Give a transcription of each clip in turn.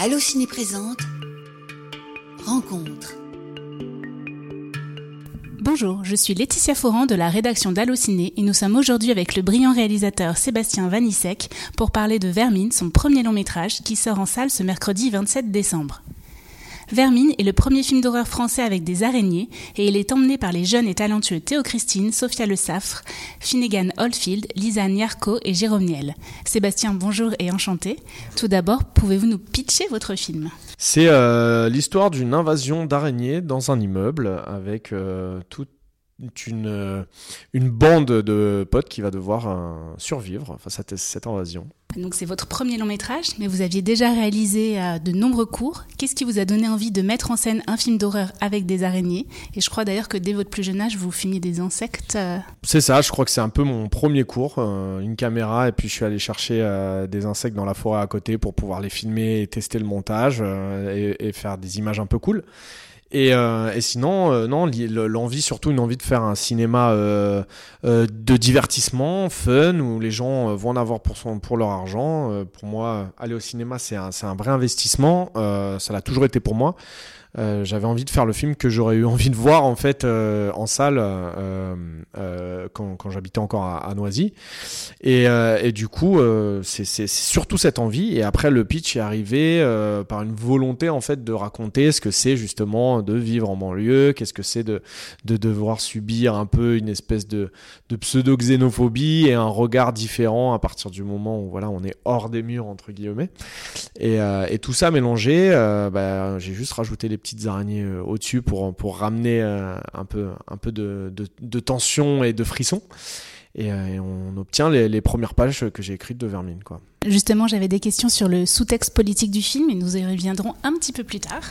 Allociné présente Rencontre. Bonjour, je suis Laetitia Foran de la rédaction d'Allociné et nous sommes aujourd'hui avec le brillant réalisateur Sébastien Vanissek pour parler de Vermine, son premier long métrage qui sort en salle ce mercredi 27 décembre. Vermine est le premier film d'horreur français avec des araignées et il est emmené par les jeunes et talentueux Théo Christine, Sophia Le Saffre, Finnegan Oldfield, Lisa Nyarko et Jérôme Niel. Sébastien, bonjour et enchanté. Tout d'abord, pouvez-vous nous pitcher votre film? C'est euh, l'histoire d'une invasion d'araignées dans un immeuble avec euh, toute une, euh, une bande de potes qui va devoir euh, survivre face à cette invasion. Donc c'est votre premier long métrage, mais vous aviez déjà réalisé euh, de nombreux cours. Qu'est-ce qui vous a donné envie de mettre en scène un film d'horreur avec des araignées? Et je crois d'ailleurs que dès votre plus jeune âge, vous filmiez des insectes. C'est ça, je crois que c'est un peu mon premier cours, une caméra, et puis je suis allé chercher des insectes dans la forêt à côté pour pouvoir les filmer et tester le montage et, et faire des images un peu cool. Et, euh, et, sinon, euh, non, l'envie, surtout une envie de faire un cinéma euh, euh, de divertissement, fun, où les gens vont en avoir pour, son, pour leur argent. pour moi, aller au cinéma, c'est un, un, vrai investissement. ça l'a toujours été pour moi. Euh, j'avais envie de faire le film que j'aurais eu envie de voir en fait euh, en salle euh, quand, quand j'habitais encore à, Noisy. Et, et du coup c'est surtout cette envie. Et après le pitch est arrivé par une volonté en fait de raconter ce que c'est justement de vivre en banlieue qu'est-ce que c'est de, de devoir subir un peu une espèce de, de pseudo xénophobie et un regard différent à partir du moment où voilà on est hors des murs entre guillemets. Et, et tout ça mélangé bah, j'ai juste rajouté les petites araignées euh, au-dessus pour, pour ramener euh, un peu, un peu de, de, tension et de frisson. Et, euh, on obtient les, premières pages que j'ai écrites de Vermine. Quoi. Justement, j'avais des questions sur le sous-texte politique du film et nous y reviendrons un petit peu plus tard.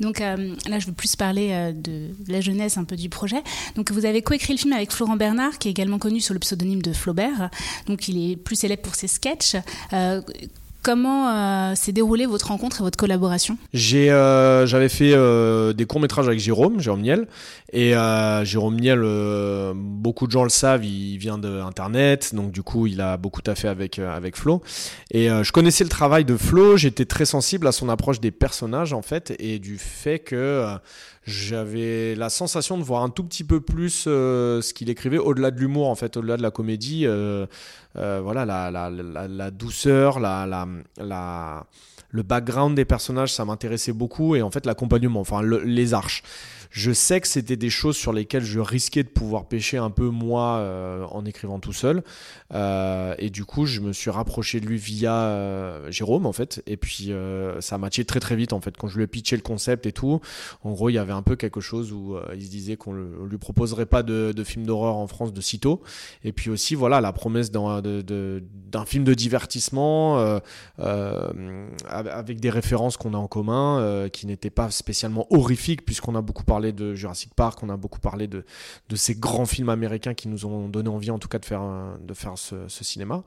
Donc là, je veux plus parler de la jeunesse un peu du projet. Donc vous avez coécrit le film avec Florent Bernard, qui est également connu sous le pseudonyme de Flaubert. Donc il est plus célèbre pour ses sketchs. Comment euh, s'est déroulée votre rencontre et votre collaboration? J'ai, euh, j'avais fait euh, des courts métrages avec Jérôme, Jérôme Niel, et Jérôme Niel, beaucoup de gens le savent, il vient d'internet, donc du coup il a beaucoup taffé avec avec Flo. Et je connaissais le travail de Flo, j'étais très sensible à son approche des personnages en fait, et du fait que j'avais la sensation de voir un tout petit peu plus euh, ce qu'il écrivait au-delà de l'humour, en fait, au-delà de la comédie. Euh, euh, voilà, la, la, la, la, douceur, le background des personnages, ça m'intéressait beaucoup. Et en fait, l'accompagnement, enfin, les arches. Je sais que c'était des choses sur lesquelles je risquais de pouvoir pêcher un peu moi euh, en écrivant tout seul. Euh, et du coup, je me suis rapproché de lui via euh, Jérôme en fait. Et puis ça matché très très vite en fait. Quand je lui ai pitché le concept et tout, en gros, il y avait un peu quelque chose où il se disait qu'on lui proposerait pas de, de film d'horreur en France de sitôt. Et puis aussi, voilà, la promesse d'un de, de, film de divertissement avec des références qu'on a en commun, qui n'étaient pas spécialement horrifiques puisqu'on a beaucoup parlé de Jurassic Park, on a beaucoup parlé de, de ces grands films américains qui nous ont donné envie en tout cas de faire, de faire ce, ce cinéma.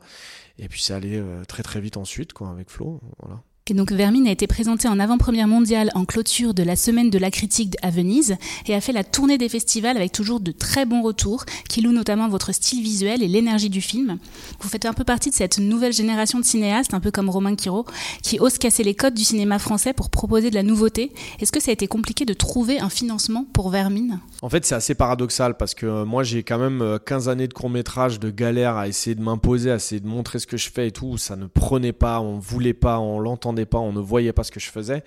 Et puis c'est allé euh, très très vite ensuite quoi, avec Flo. Voilà. Donc Vermine a été présenté en avant-première mondiale en clôture de la semaine de la critique à Venise et a fait la tournée des festivals avec toujours de très bons retours qui louent notamment votre style visuel et l'énergie du film. Vous faites un peu partie de cette nouvelle génération de cinéastes, un peu comme Romain Quiro, qui ose casser les codes du cinéma français pour proposer de la nouveauté. Est-ce que ça a été compliqué de trouver un financement pour Vermine? En fait, c'est assez paradoxal parce que euh, moi j'ai quand même 15 euh, années de court-métrage, de galère à essayer de m'imposer, à essayer de montrer ce que je fais et tout. Ça ne prenait pas, on voulait pas, on l'entendait pas, on ne voyait pas ce que je faisais.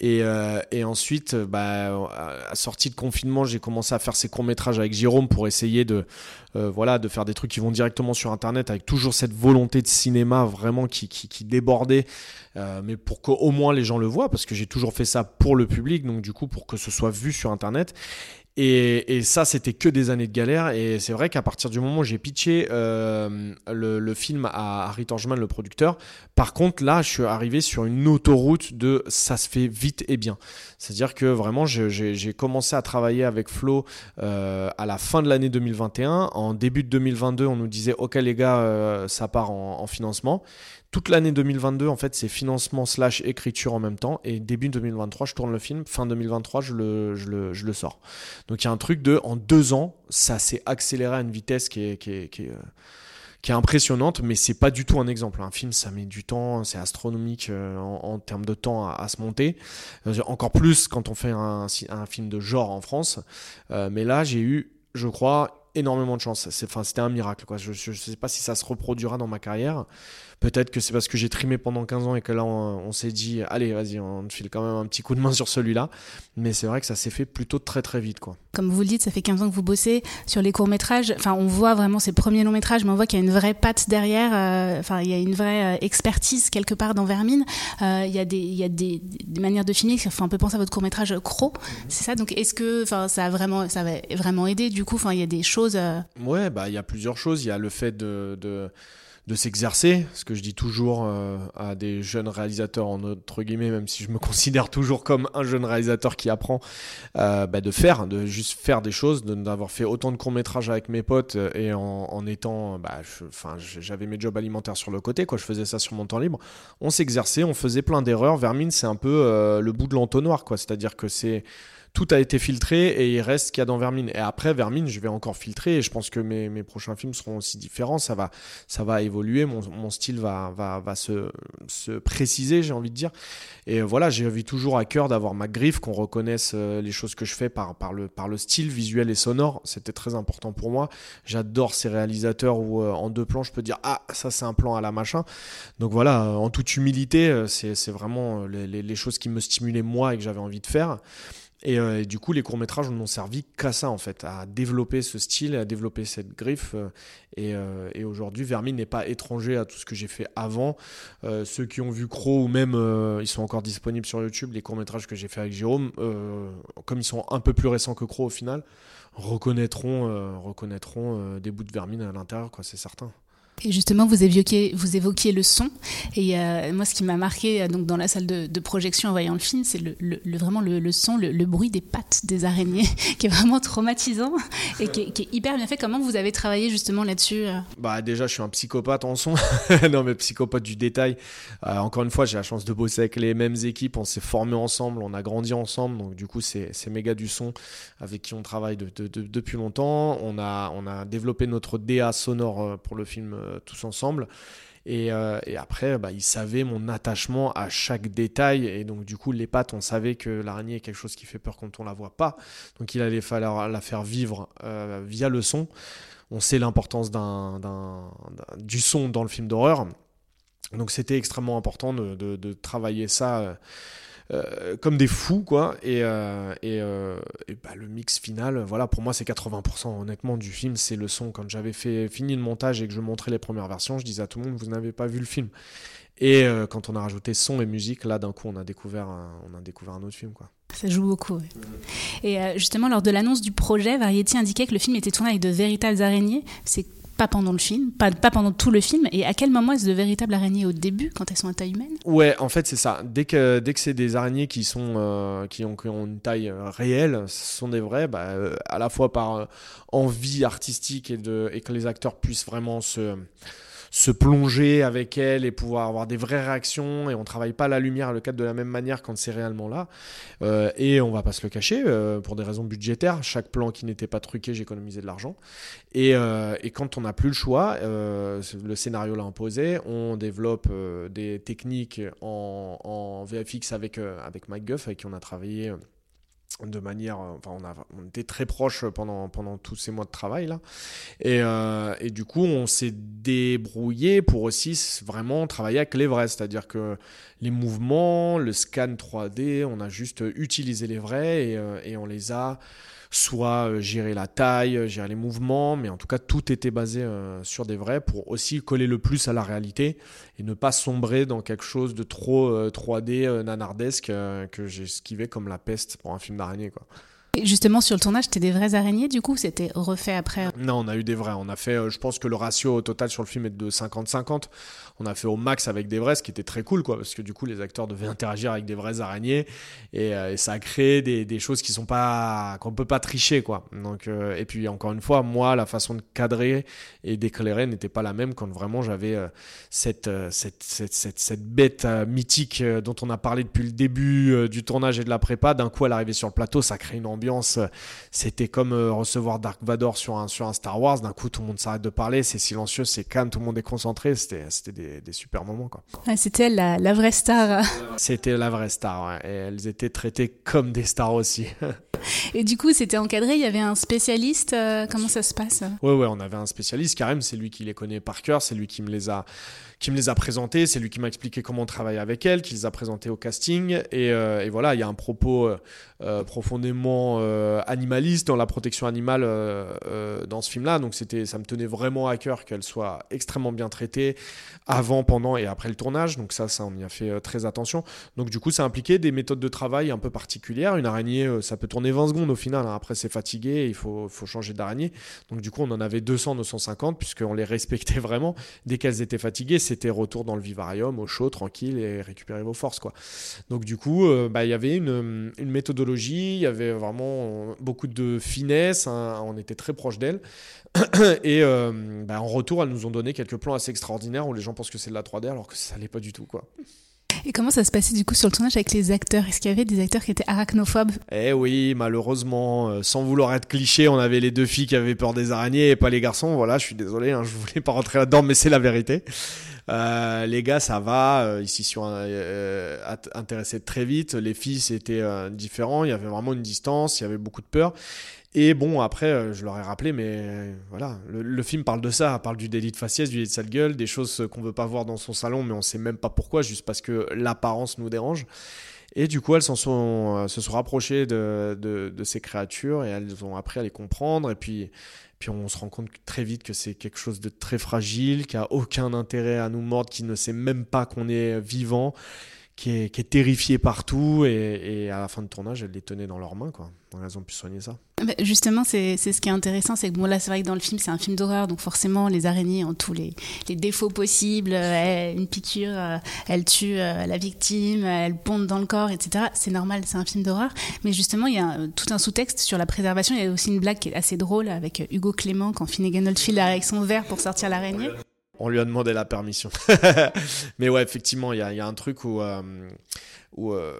Et, euh, ensuite, bah, à sortie de confinement, j'ai commencé à faire ces courts métrages avec Jérôme pour essayer de, euh, voilà, de faire des trucs qui vont directement sur Internet avec toujours cette volonté de cinéma vraiment qui, qui, qui débordait. Euh, mais pour qu'au moins les gens le voient, parce que j'ai toujours fait ça pour le public, donc du coup pour que ce soit vu sur Internet. Et, ça, c'était que des années de galère. Et c'est vrai qu'à partir du moment où j'ai pitché euh, le, film à Harry Torgman, le producteur, par contre, là, je suis arrivé sur une autoroute de ça se fait vite et bien. C'est-à-dire que vraiment, j'ai commencé à travailler avec Flo euh, à la fin de l'année 2021. En début de 2022, on nous disait, OK les gars, euh, ça part en financement toute l'année 2022, en fait, c'est financement slash écriture en même temps. Et début 2023, je tourne le film. Fin 2023, je le, je le, je le sors. Donc il y a un truc de, en deux ans, ça s'est accéléré à une vitesse qui est, qui est, qui est, qui est impressionnante, mais c'est pas du tout un exemple. Un film, ça met du temps, c'est astronomique en, termes de temps à, se monter. encore plus quand on fait un, un film de genre en France. mais là, j'ai eu, je crois, énormément de chance. C'était un miracle. Quoi. Je ne sais pas si ça se reproduira dans ma carrière. Peut-être que c'est parce que j'ai trimé pendant 15 ans et que là, on, s'est dit, allez, vas-y, on te file quand même un petit coup de main sur celui-là. Mais c'est vrai que ça s'est fait plutôt très, très vite. Quoi. Comme vous le dites, ça fait 15 ans que vous bossez sur les courts-métrages. Enfin, on voit vraiment ces premiers longs-métrages, mais on voit qu'il y a une vraie patte derrière. Euh, enfin, il y a une vraie euh, expertise quelque part dans Vermine. Euh, il y a, des, il y a des, manières de filmer qui font un peu penser à votre court-métrage Cro. C'est ça? Donc, est-ce que ça a vraiment, ça va vraiment aidé du coup? Enfin, il y a des choses. Ouais, bah, il y a plusieurs choses. Il y a le fait de, de de s'exercer, ce que je dis toujours euh, à des jeunes réalisateurs, entre guillemets, même si je me considère toujours comme un jeune réalisateur qui apprend, euh, bah, de faire, de juste faire des choses, d'avoir fait autant de courts métrages avec mes potes euh, et en, étant, bah, enfin, j'avais mes jobs alimentaires sur le côté, quoi, je faisais ça sur mon temps libre. On s'exerçait, on faisait plein d'erreurs. Vermine, c'est un peu le bout de l'entonnoir, quoi. C'est-à-dire que c'est tout a été filtré et il reste ce qu'il y a dans Vermine. Et après, Vermine, je vais encore filtrer et je pense que mes, mes prochains films seront aussi différents. Ça va, ça va évoluer, mon, mon style va, va, va se, se préciser, j'ai envie de dire. Et voilà, j'ai envie toujours à cœur d'avoir ma griffe, qu'on reconnaisse euh, les choses que je fais par, par, le, par le style visuel et sonore. C'était très important pour moi. J'adore ces réalisateurs où euh, en deux plans, je peux dire Ah, ça c'est un plan à la machin. Donc voilà, en toute humilité, euh, c'est vraiment les, les, les choses qui me stimulaient moi et que j'avais envie de faire. Euh, et, du coup, les courts-métrages n'ont servi qu'à ça, en fait, à développer ce style, à développer cette griffe. Euh, euh, et, aujourd'hui, Vermine n'est pas étranger à tout ce que j'ai fait avant. ceux qui ont vu Crow, ou même, ils sont encore disponibles sur YouTube, les courts-métrages que j'ai fait avec Jérôme, comme ils sont un peu plus récents que Crow au final, reconnaîtront, reconnaîtront des bouts de Vermine à l'intérieur, quoi, c'est certain. Et justement, vous évoquiez, le son. Et euh, moi, ce qui m'a marqué euh, donc, dans la salle de, projection en voyant le film, c'est vraiment le, son, le, bruit des pattes des araignées, qui est vraiment traumatisant et qui est, hyper bien fait. Comment vous avez travaillé justement là-dessus euh? Bah déjà, je suis un psychopathe en son. non, mais psychopathe du détail. encore une fois, j'ai la chance de bosser avec les mêmes équipes. On s'est formés ensemble, on a grandi ensemble. Donc du coup, c'est méga du son avec qui on travaille de, depuis longtemps. On a, on a développé notre DA sonore pour le film tous ensemble. Et, euh, après, bah, il savait mon attachement à chaque détail. Et donc, du coup, les pattes, on savait que l'araignée est quelque chose qui fait peur quand on la voit pas. Donc, il allait falloir la faire vivre euh, via le son. On sait l'importance du son dans le film d'horreur. Donc, c'était extrêmement important de, travailler ça euh, comme des fous, quoi. Et, euh, et, euh, bah, le mix final, voilà, pour moi, c'est 80% honnêtement du film, c'est le son. Quand j'avais fait fini le montage et que je montrais les premières versions, je disais à tout le monde, vous n'avez pas vu le film. Et quand on a rajouté son et musique, là, d'un coup, on a découvert, un, on a découvert un autre film, quoi. Ça joue beaucoup. Et justement, lors de l'annonce du projet, Variety indiquait que le film était tourné avec de véritables araignées. C'est pas pendant le film, pas, pas pendant tout le film. Et à quel moment est-ce de véritables araignées au début, quand elles sont à taille humaine? Ouais, en fait, c'est ça. Dès que, dès que c'est des araignées qui, sont, euh, qui, ont, une taille euh, réelle, ce sont des vrais, bah, euh, à la fois par envie artistique et, de, et que les acteurs puissent vraiment se se plonger avec elle et pouvoir avoir des vraies réactions. Et on travaille pas la lumière et le cadre de la même manière quand c'est réellement là. Euh, et on va pas se le cacher euh, pour des raisons budgétaires chaque plan qui n'était pas truqué j'ai économisé de l'argent. Et, euh, et, quand on n'a plus le choix le scénario l'a imposé on développe des techniques en, VFX avec, avec Mike Guff avec qui on a travaillé de manière enfin on, a, on était très proches pendant, pendant tous ces mois de travail là et, et du coup on s'est débrouillé pour aussi vraiment travailler avec les vrais c'est à dire que les mouvements le scan 3D on a juste utilisé les vrais et, euh, on les a soit euh, gérer la taille, euh, gérer les mouvements, mais en tout cas tout était basé sur des vrais pour aussi coller le plus à la réalité et ne pas sombrer dans quelque chose de trop 3D nanardesque que j'ai esquivé comme la peste pour un film d'araignée quoi. Justement, sur le tournage, c'était des vraies araignées, du coup C'était refait après Non, on a eu des vrais. On a fait, je pense que le ratio au total sur le film est de 50-50 on a fait au max avec des vrais, ce qui était très cool, quoi, parce que du coup, les acteurs devaient interagir avec des vrais araignées et, euh, ça a créé des, choses qui sont pas, qu'on peut pas tricher, quoi. Donc, euh, et puis encore une fois, moi, la façon de cadrer et d'éclairer n'était pas la même quand vraiment j'avais euh, cette, cette, cette, cette, bête mythique dont on a parlé depuis le début du tournage et de la prépa. D'un coup, elle arrivait sur le plateau, ça crée une ambiance l'ambiance, c'était comme recevoir Dark Vador sur un, sur un Star Wars. D'un coup, tout le monde s'arrête de parler, c'est silencieux, c'est calme, tout le monde est concentré. C'était, c'était des, des, super moments. Quoi. c'était la, la, vraie star. C'était la vraie star, ouais. et elles étaient traitées comme des stars aussi. et du coup, c'était encadré, il y avait un spécialiste. comment ça se passe? Ouais, ouais, on avait un spécialiste. Karim, c'est lui qui les connaît par cœur, c'est lui qui me les a qui me les a présentés, c'est lui qui m'a expliqué comment on travaille avec elle, qui les a présentés au casting. Et, euh, voilà, il y a un propos euh, euh, profondément animaliste dans la protection animale dans ce film-là. Donc ça me tenait vraiment à cœur qu'elle soit extrêmement bien traitée avant, pendant et après le tournage. Donc ça, ça on y a fait très attention. Donc du coup, ça impliquait des méthodes de travail un peu particulières. Une araignée, ça peut tourner 20 secondes au final. Hein. Après, c'est fatigué, il faut, faut changer d'araignée. Donc du coup, on en avait 200, 250 puisqu'on les respectait vraiment. Dès qu'elles étaient fatiguées, c'était retour dans le vivarium, au chaud, tranquille et récupérer vos forces. Quoi. Donc du coup, euh, bah, il y avait une, méthodologie, il y avait vraiment beaucoup de finesse, hein, on était très proche d'elle. et euh, bah, en retour, elles nous ont donné quelques plans assez extraordinaires où les gens pensent que c'est de la 3D alors que ça l'est pas du tout. quoi. Et comment ça se passait du coup sur le tournage avec les acteurs? Est-ce qu'il y avait des acteurs qui étaient arachnophobes Eh oui, malheureusement, euh, sans vouloir être cliché, on avait les deux filles qui avaient peur des araignées et pas les garçons. Voilà, je suis désolé, hein, je voulais pas rentrer là-dedans, mais c'est la vérité. Euh, les gars, ça va. Euh, ici, sur euh, intéressés très vite. Les filles, c'était différent. Il y avait vraiment une distance. Il y avait beaucoup de peur. Et bon, après, je leur ai rappelé, mais voilà, le, film parle de ça, parle du délit de faciès, du délit de sale gueule, des choses qu'on veut pas voir dans son salon, mais on sait même pas pourquoi, juste parce que l'apparence nous dérange. Et du coup, elles sont, se sont rapprochées de, de, de, ces créatures et elles ont appris à les comprendre. Et puis, puis on se rend compte très vite que c'est quelque chose de très fragile, qui a aucun intérêt à nous mordre, qui ne sait même pas qu'on est vivant, qui est, qui est terrifié partout. Et, à la fin de tournage, elles les tenaient dans leurs mains, quoi. Elles ont pu soigner ça. Bah, justement, c'est ce qui est intéressant, c'est que bon là, c'est vrai que dans le film, c'est un film d'horreur, donc forcément, les araignées ont tous les, les défauts possibles. une piqûre, euh, elle tue euh, la victime, elle pondent dans le corps, etc. C'est normal, c'est un film d'horreur. Mais justement, il y a tout un sous-texte sur la préservation. Il y a aussi une blague qui est assez drôle avec Hugo Clément quand Finnegan Oldfield avec son verre pour sortir l'araignée. On lui a demandé la permission. Mais ouais, effectivement, il y a, un truc où euh, où euh,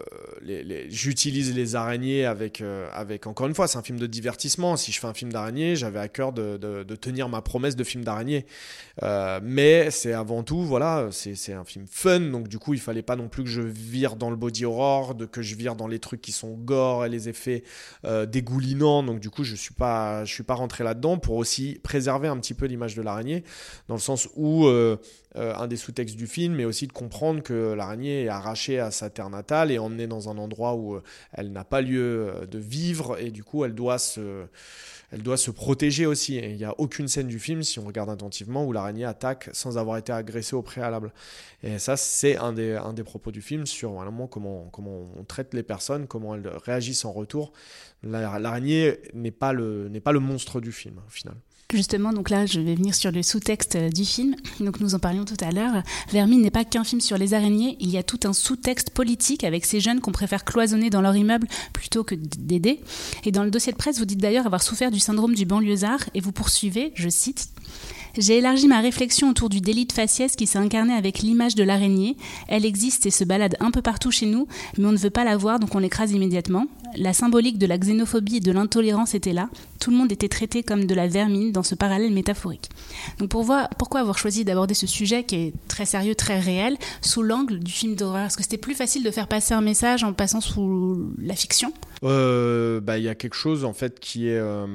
j'utilise les araignées avec, euh, avec, encore une fois, c'est un film de divertissement. Si je fais un film d'araignée, j'avais à cœur de, de, tenir ma promesse de film d'araignée. Euh, mais c'est avant tout, voilà, c'est, un film fun, donc du coup, il fallait pas non plus que je vire dans le body horror, que je vire dans les trucs qui sont gore et les effets dégoulinants. Donc du coup, je suis pas, je suis pas rentré là-dedans pour aussi préserver un petit peu l'image de l'araignée, dans le sens où un des sous-textes du film, mais aussi de comprendre que l'araignée est arrachée à sa terre et emmenée dans un endroit où euh, elle n'a pas lieu euh, de vivre et du coup elle doit se, elle doit se protéger aussi. il n'y a aucune scène du film, si on regarde attentivement, où l'araignée attaque sans avoir été agressée au préalable. Et ça, c'est un des, un des propos du film sur vraiment comment, comment on traite les personnes, comment elles réagissent en retour. L'araignée n'est pas, pas le monstre du film, au final. Justement, donc là, je vais venir sur le sous-texte euh, du film. Donc nous en parlions tout à l'heure. Vermine n'est pas qu'un film sur les araignées. Il y a tout un sous-texte politique avec ces jeunes qu'on préfère cloisonner dans leur immeuble plutôt que d'aider. Et dans le dossier de presse, vous dites d'ailleurs avoir souffert du syndrome du banlieusard et vous poursuivez, je cite. J'ai élargi ma réflexion autour du délit de faciès qui s'est incarné avec l'image de l'araignée. Elle existe et se balade un peu partout chez nous, mais on ne veut pas la voir donc on l'écrase immédiatement. La symbolique de la xénophobie et de l'intolérance était là. Tout le monde était traité comme de la vermine dans ce parallèle métaphorique. Donc pourquoi avoir choisi d'aborder ce sujet qui est très sérieux, très réel, sous l'angle du film d'horreur? Est-ce que c'était plus facile de faire passer un message en passant sous la fiction? Euh, bah, y a quelque chose en fait qui est euh,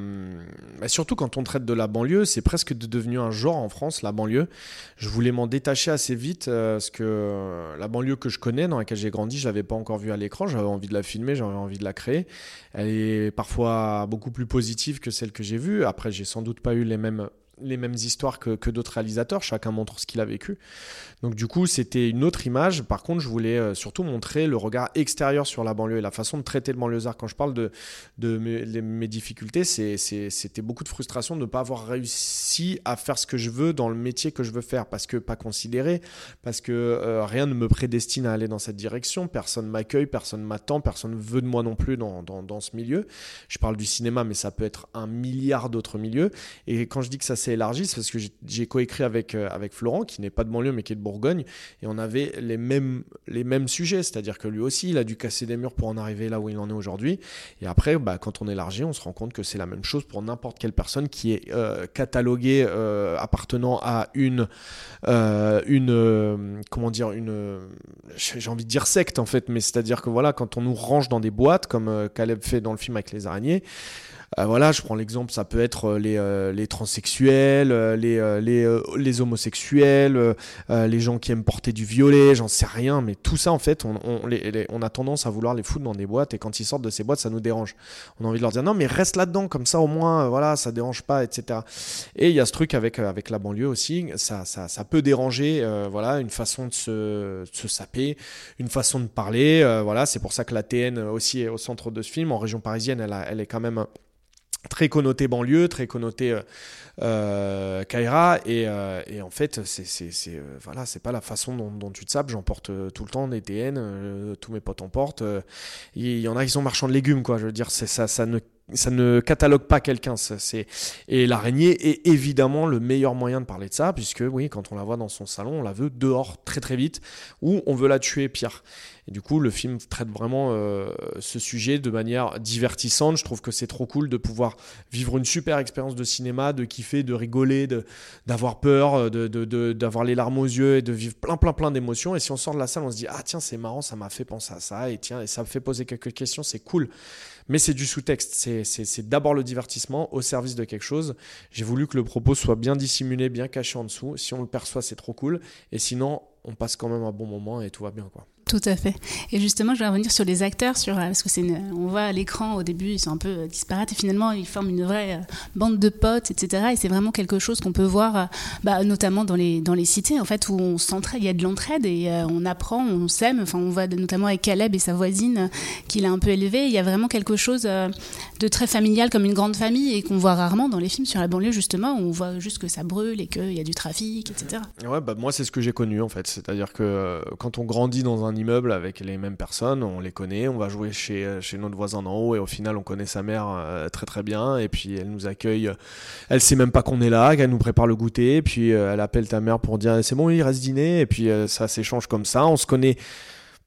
bah, surtout quand on traite de la banlieue, c'est presque devenu un genre en France la banlieue. Je voulais m'en détacher assez vite euh, parce que la banlieue que je connais, dans laquelle j'ai grandi, je l'avais pas encore vue à l'écran. J'avais envie de la filmer, j'avais envie de la créer. Elle est parfois beaucoup plus positive que celle que j'ai vue. Après, j'ai sans doute pas eu les mêmes les mêmes histoires que, que d'autres réalisateurs, chacun montre ce qu'il a vécu. Donc du coup, c'était une autre image. Par contre, je voulais euh, surtout montrer le regard extérieur sur la banlieue et la façon de traiter le banlieusard. Quand je parle de, de mes, mes difficultés, c'était beaucoup de frustration de ne pas avoir réussi à faire ce que je veux dans le métier que je veux faire, parce que pas considéré, parce que euh, rien ne me prédestine à aller dans cette direction, personne m'accueille, personne m'attend, personne veut de moi non plus dans, dans, dans, ce milieu. Je parle du cinéma, mais ça peut être un milliard d'autres milieux. Et quand je dis que ça s'élargisse parce que j'ai coécrit avec, euh, avec Florent, qui n'est pas de banlieue mais qui est de Bourgogne, et on avait les mêmes, les mêmes sujets, c'est-à-dire que lui aussi, il a dû casser des murs pour en arriver là où il en est aujourd'hui. Et après, bah, quand on élargit, on se rend compte que c'est la même chose pour n'importe quelle personne qui est euh, cataloguée euh, appartenant à une, une comment dire, une, j'ai envie de dire secte en fait, mais c'est-à-dire que voilà, quand on nous range dans des boîtes, comme Caleb fait dans le film avec les araignées, euh, voilà, je prends l'exemple, ça peut être euh, les, euh, les transsexuels, les, les, les homosexuels, les gens qui aiment porter du violet, j'en sais rien, mais tout ça en fait, on, on, les, on, a tendance à vouloir les foutre dans des boîtes et quand ils sortent de ces boîtes, ça nous dérange. On a envie de leur dire non, mais reste là-dedans, comme ça au moins, voilà, ça dérange pas, etc. Et il y a ce truc avec, avec la banlieue aussi, ça, ça, ça peut déranger, voilà, une façon de se, de se saper, une façon de parler, voilà, c'est pour ça que la TN aussi est au centre de ce film. En région parisienne, elle, elle est quand même très connoté banlieue, très connoté euh, euh Kaira et, euh, et, en fait c'est euh, voilà c'est pas la façon dont, tu te sapes. J'emporte tout le temps des TN tous mes potes en portent il y en a qui sont marchands de légumes quoi. Je veux dire ça ça ne ça ne catalogue pas quelqu'un. C'est et l'araignée est évidemment le meilleur moyen de parler de ça, puisque oui, quand on la voit dans son salon, on la veut dehors très très vite, ou on veut la tuer pire. Et du coup, le film traite vraiment euh, ce sujet de manière divertissante. Je trouve que c'est trop cool de pouvoir vivre une super expérience de cinéma, de kiffer, de rigoler, d'avoir peur, d'avoir de, de, les larmes aux yeux et de vivre plein plein plein d'émotions. Et si on sort de la salle, on se dit ah tiens c'est marrant, ça m'a fait penser à ça et tiens et ça me fait poser quelques questions, c'est cool. Mais c'est du sous-texte. C'est d'abord le divertissement au service de quelque chose. J'ai voulu que le propos soit bien dissimulé, bien caché en dessous. Si on le perçoit, c'est trop cool. Et sinon, on passe quand même un bon moment et tout va bien, quoi. Tout à fait. Et justement, je vais revenir sur les acteurs, sur, euh, parce que c'est on voit à l'écran au début, ils sont un peu euh, disparates et finalement ils forment une vraie euh, bande de potes, etc. Et c'est vraiment quelque chose qu'on peut voir, bah, notamment dans les, dans les cités, en fait, où on s'entraide, il y a de l'entraide et on apprend, on s'aime. Enfin, on voit notamment avec Caleb et sa voisine qu'il a un peu élevé. Il y a vraiment quelque chose de très familial comme une grande famille et qu'on voit rarement dans les films sur la banlieue, justement, où on voit juste que ça brûle et qu'il y a du trafic, etc. Ouais, bah, moi, c'est ce que j'ai connu, en fait. C'est-à-dire que quand on grandit dans un immeuble avec les mêmes personnes, on les connaît, on va jouer chez, euh, chez notre voisin d'en haut et au final on connaît sa mère euh, très très bien. Et puis elle nous accueille, elle sait même pas qu'on est là, qu'elle nous prépare le goûter, puis euh, elle appelle ta mère pour dire c'est bon il reste dîner. Et puis ça s'échange comme ça, on se connaît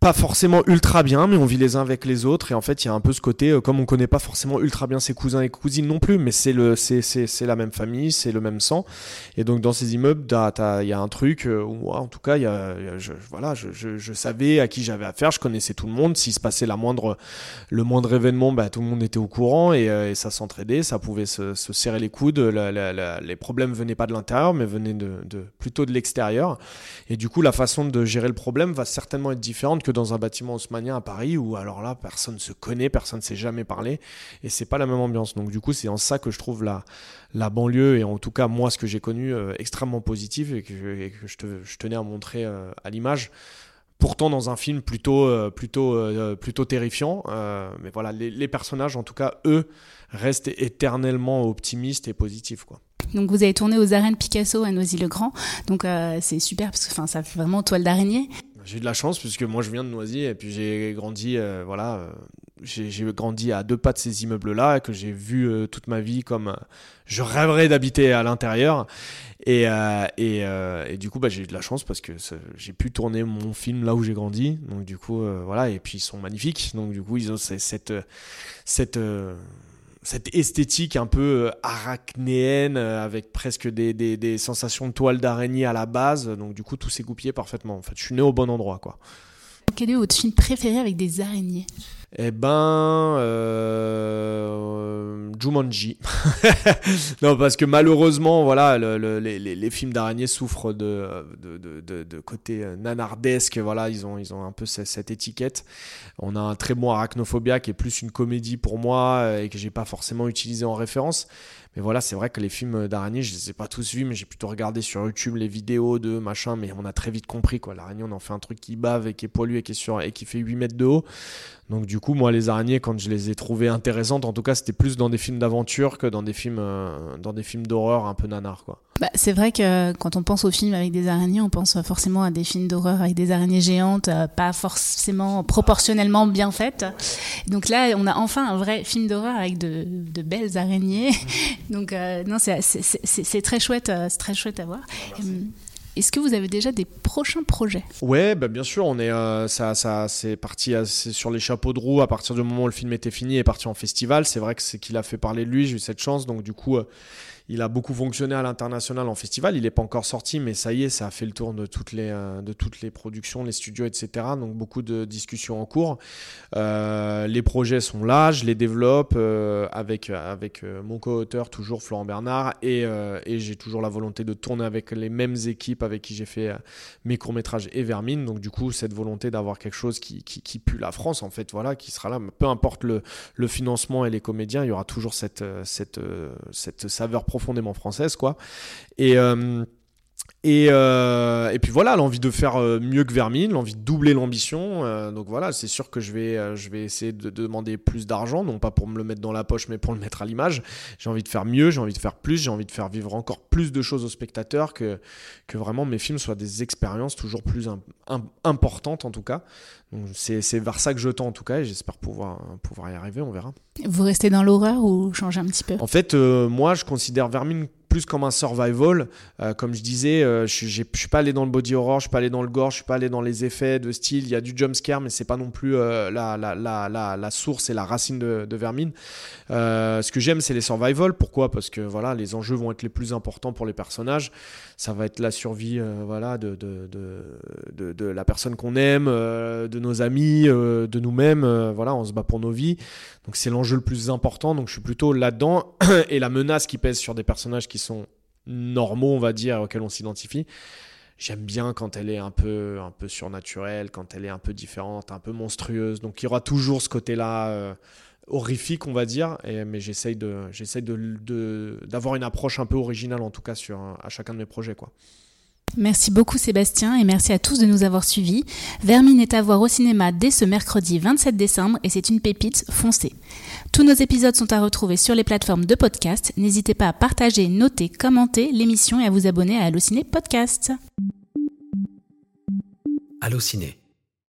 pas forcément ultra bien, mais on vit les uns avec les autres. Et en fait, il y a un peu ce côté, euh, comme on connaît pas forcément ultra bien ses cousins et cousines non plus, mais c'est le, c'est, c'est, c'est la même famille, c'est le même sang. Et donc, dans ces immeubles, il y a un truc euh, où, en tout cas, il y a, je, voilà, je, je, savais à qui j'avais affaire, je connaissais tout le monde. S'il se passait la moindre, le moindre événement, bah, tout le monde était au courant et, euh, ça s'entraidait, ça pouvait se, se, serrer les coudes. Les problèmes venaient pas de l'intérieur, mais venaient de, de, plutôt de l'extérieur. Et du coup, la façon de gérer le problème va certainement être différente dans un bâtiment haussmanien à Paris où alors là personne se connaît, personne ne s'est jamais parlé et c'est pas la même ambiance. Donc du coup c'est en ça que je trouve la, la banlieue et en tout cas moi ce que j'ai connu euh, extrêmement positif et que, je, je, tenais à montrer euh, à l'image. Pourtant dans un film plutôt euh, plutôt plutôt terrifiant, mais voilà les, les, personnages en tout cas eux restent éternellement optimistes et positifs quoi. Donc vous avez tourné aux arènes Picasso à Noisy-le-Grand, donc c'est super parce que enfin ça fait vraiment toile d'araignée. J'ai eu de la chance puisque moi je viens de Noisy et puis j'ai grandi, euh, voilà, euh, j'ai grandi à deux pas de ces immeubles-là que j'ai vu euh, toute ma vie comme je rêverais d'habiter à l'intérieur. Et, et, et, du coup, bah, j'ai eu de la chance parce que j'ai pu tourner mon film là où j'ai grandi. Donc du coup, voilà, et puis ils sont magnifiques. Donc du coup, ils ont cette, cette cette esthétique un peu euh, arachnéenne euh, avec presque des, sensations de toile d'araignée à la base. Donc du coup, tout s'est goupillé parfaitement. En fait, je suis né au bon endroit, quoi. Quel est votre film préféré avec des araignées? Eh ben, euh, Jumanji. non, parce que malheureusement, voilà, les, films d'araignées souffrent de, de, côté nanardesque. Voilà, ils ont, ils ont un peu cette, étiquette. On a un très bon Arachnophobia qui est plus une comédie pour moi et que j'ai pas forcément utilisé en référence. Mais voilà, c'est vrai que les films d'araignée, je les ai pas tous vus, mais j'ai plutôt regardé sur YouTube les vidéos de machin, mais on a très vite compris quoi. L'araignée, on en fait un truc qui bave et qui est poilu et qui, est sur, et qui fait 8 mètres de haut. Donc du du coup, moi, les araignées, quand je les ai trouvées intéressantes, en tout cas, c'était plus dans des films d'aventure que dans des films, euh, dans des films d'horreur un peu nanar, quoi. Bah, c'est vrai que quand on pense aux films avec des araignées, on pense forcément à des films d'horreur avec des araignées géantes, euh, pas forcément proportionnellement bien faites. Donc là, on a enfin un vrai film d'horreur avec de, de, belles araignées. Donc euh, non, c'est très chouette, c'est très chouette à voir. Est-ce que vous avez déjà des prochains projets? Ouais, bah bien sûr, on est euh, ça, c'est parti euh, sur les chapeaux de roue à partir du moment où le film était fini et parti en festival. C'est vrai que c'est qu'il a fait parler de lui. J'ai eu cette chance, donc du coup, euh, il a beaucoup fonctionné à l'international en festival. Il n'est pas encore sorti, mais ça y est, ça a fait le tour de toutes les, euh, de toutes les productions, les studios, etc. Donc beaucoup de discussions en cours. Euh, les projets sont là, je les développe euh, avec, avec mon co-auteur, toujours Florent Bernard, et, et j'ai toujours la volonté de tourner avec les mêmes équipes avec qui j'ai fait mes courts-métrages et Vermine. Donc du coup, cette volonté d'avoir quelque chose qui, qui, pue la France, en fait, voilà, qui sera là. Peu importe le, le financement et les comédiens, il y aura toujours cette, cette, cette saveur profonde profondément française, quoi. Et euh, et, euh, et, puis voilà, l'envie de faire euh, mieux que Vermine, l'envie de doubler l'ambition. Euh, donc voilà, c'est sûr que je vais, je vais essayer de demander plus d'argent, non pas pour me le mettre dans la poche, mais pour le mettre à l'image. J'ai envie de faire mieux, j'ai envie de faire plus, j'ai envie de faire vivre encore plus de choses aux spectateurs, que, que vraiment mes films soient des expériences toujours plus importantes en tout cas. C'est vers ça que je tends en tout cas, et j'espère pouvoir, pouvoir y arriver, on verra. Vous restez dans l'horreur ou changez un petit peu? En fait, moi je considère Vermine plus comme un survival. Euh, comme je disais, euh, je ne suis pas allé dans le body horror, je suis pas allé dans le gore, je suis pas allé dans les effets de style. Il y a du jump scare, mais c'est pas non plus euh, la, la, la, la, source et la racine de, Vermine. ce que j'aime, c'est les survival. Pourquoi? Parce que voilà, les enjeux vont être les plus importants pour les personnages. Ça va être la survie voilà, de, de, de, de la personne qu'on aime, de nos amis, de nous-mêmes. voilà, on se bat pour nos vies. Donc c'est l'enjeu le plus important. Donc je suis plutôt là-dedans. et la menace qui pèse sur des personnages qui sont normaux, on va dire, auxquels on s'identifie. J'aime bien quand elle est un peu, un peu surnaturelle, quand elle est un peu différente, un peu monstrueuse. Donc il y aura toujours ce côté-là euh, horrifique, on va dire. Et, mais j'essaye de, j'essaye de, d'avoir une approche un peu originale, en tout cas, sur, à chacun de mes projets. quoi. Merci beaucoup Sébastien et merci à tous de nous avoir suivis. Vermine est à voir au cinéma dès ce mercredi 27 décembre et c'est une pépite foncée. Tous nos épisodes sont à retrouver sur les plateformes de podcast. N'hésitez pas à partager, noter, commenter l'émission et à vous abonner à Allociné Podcast. Allociné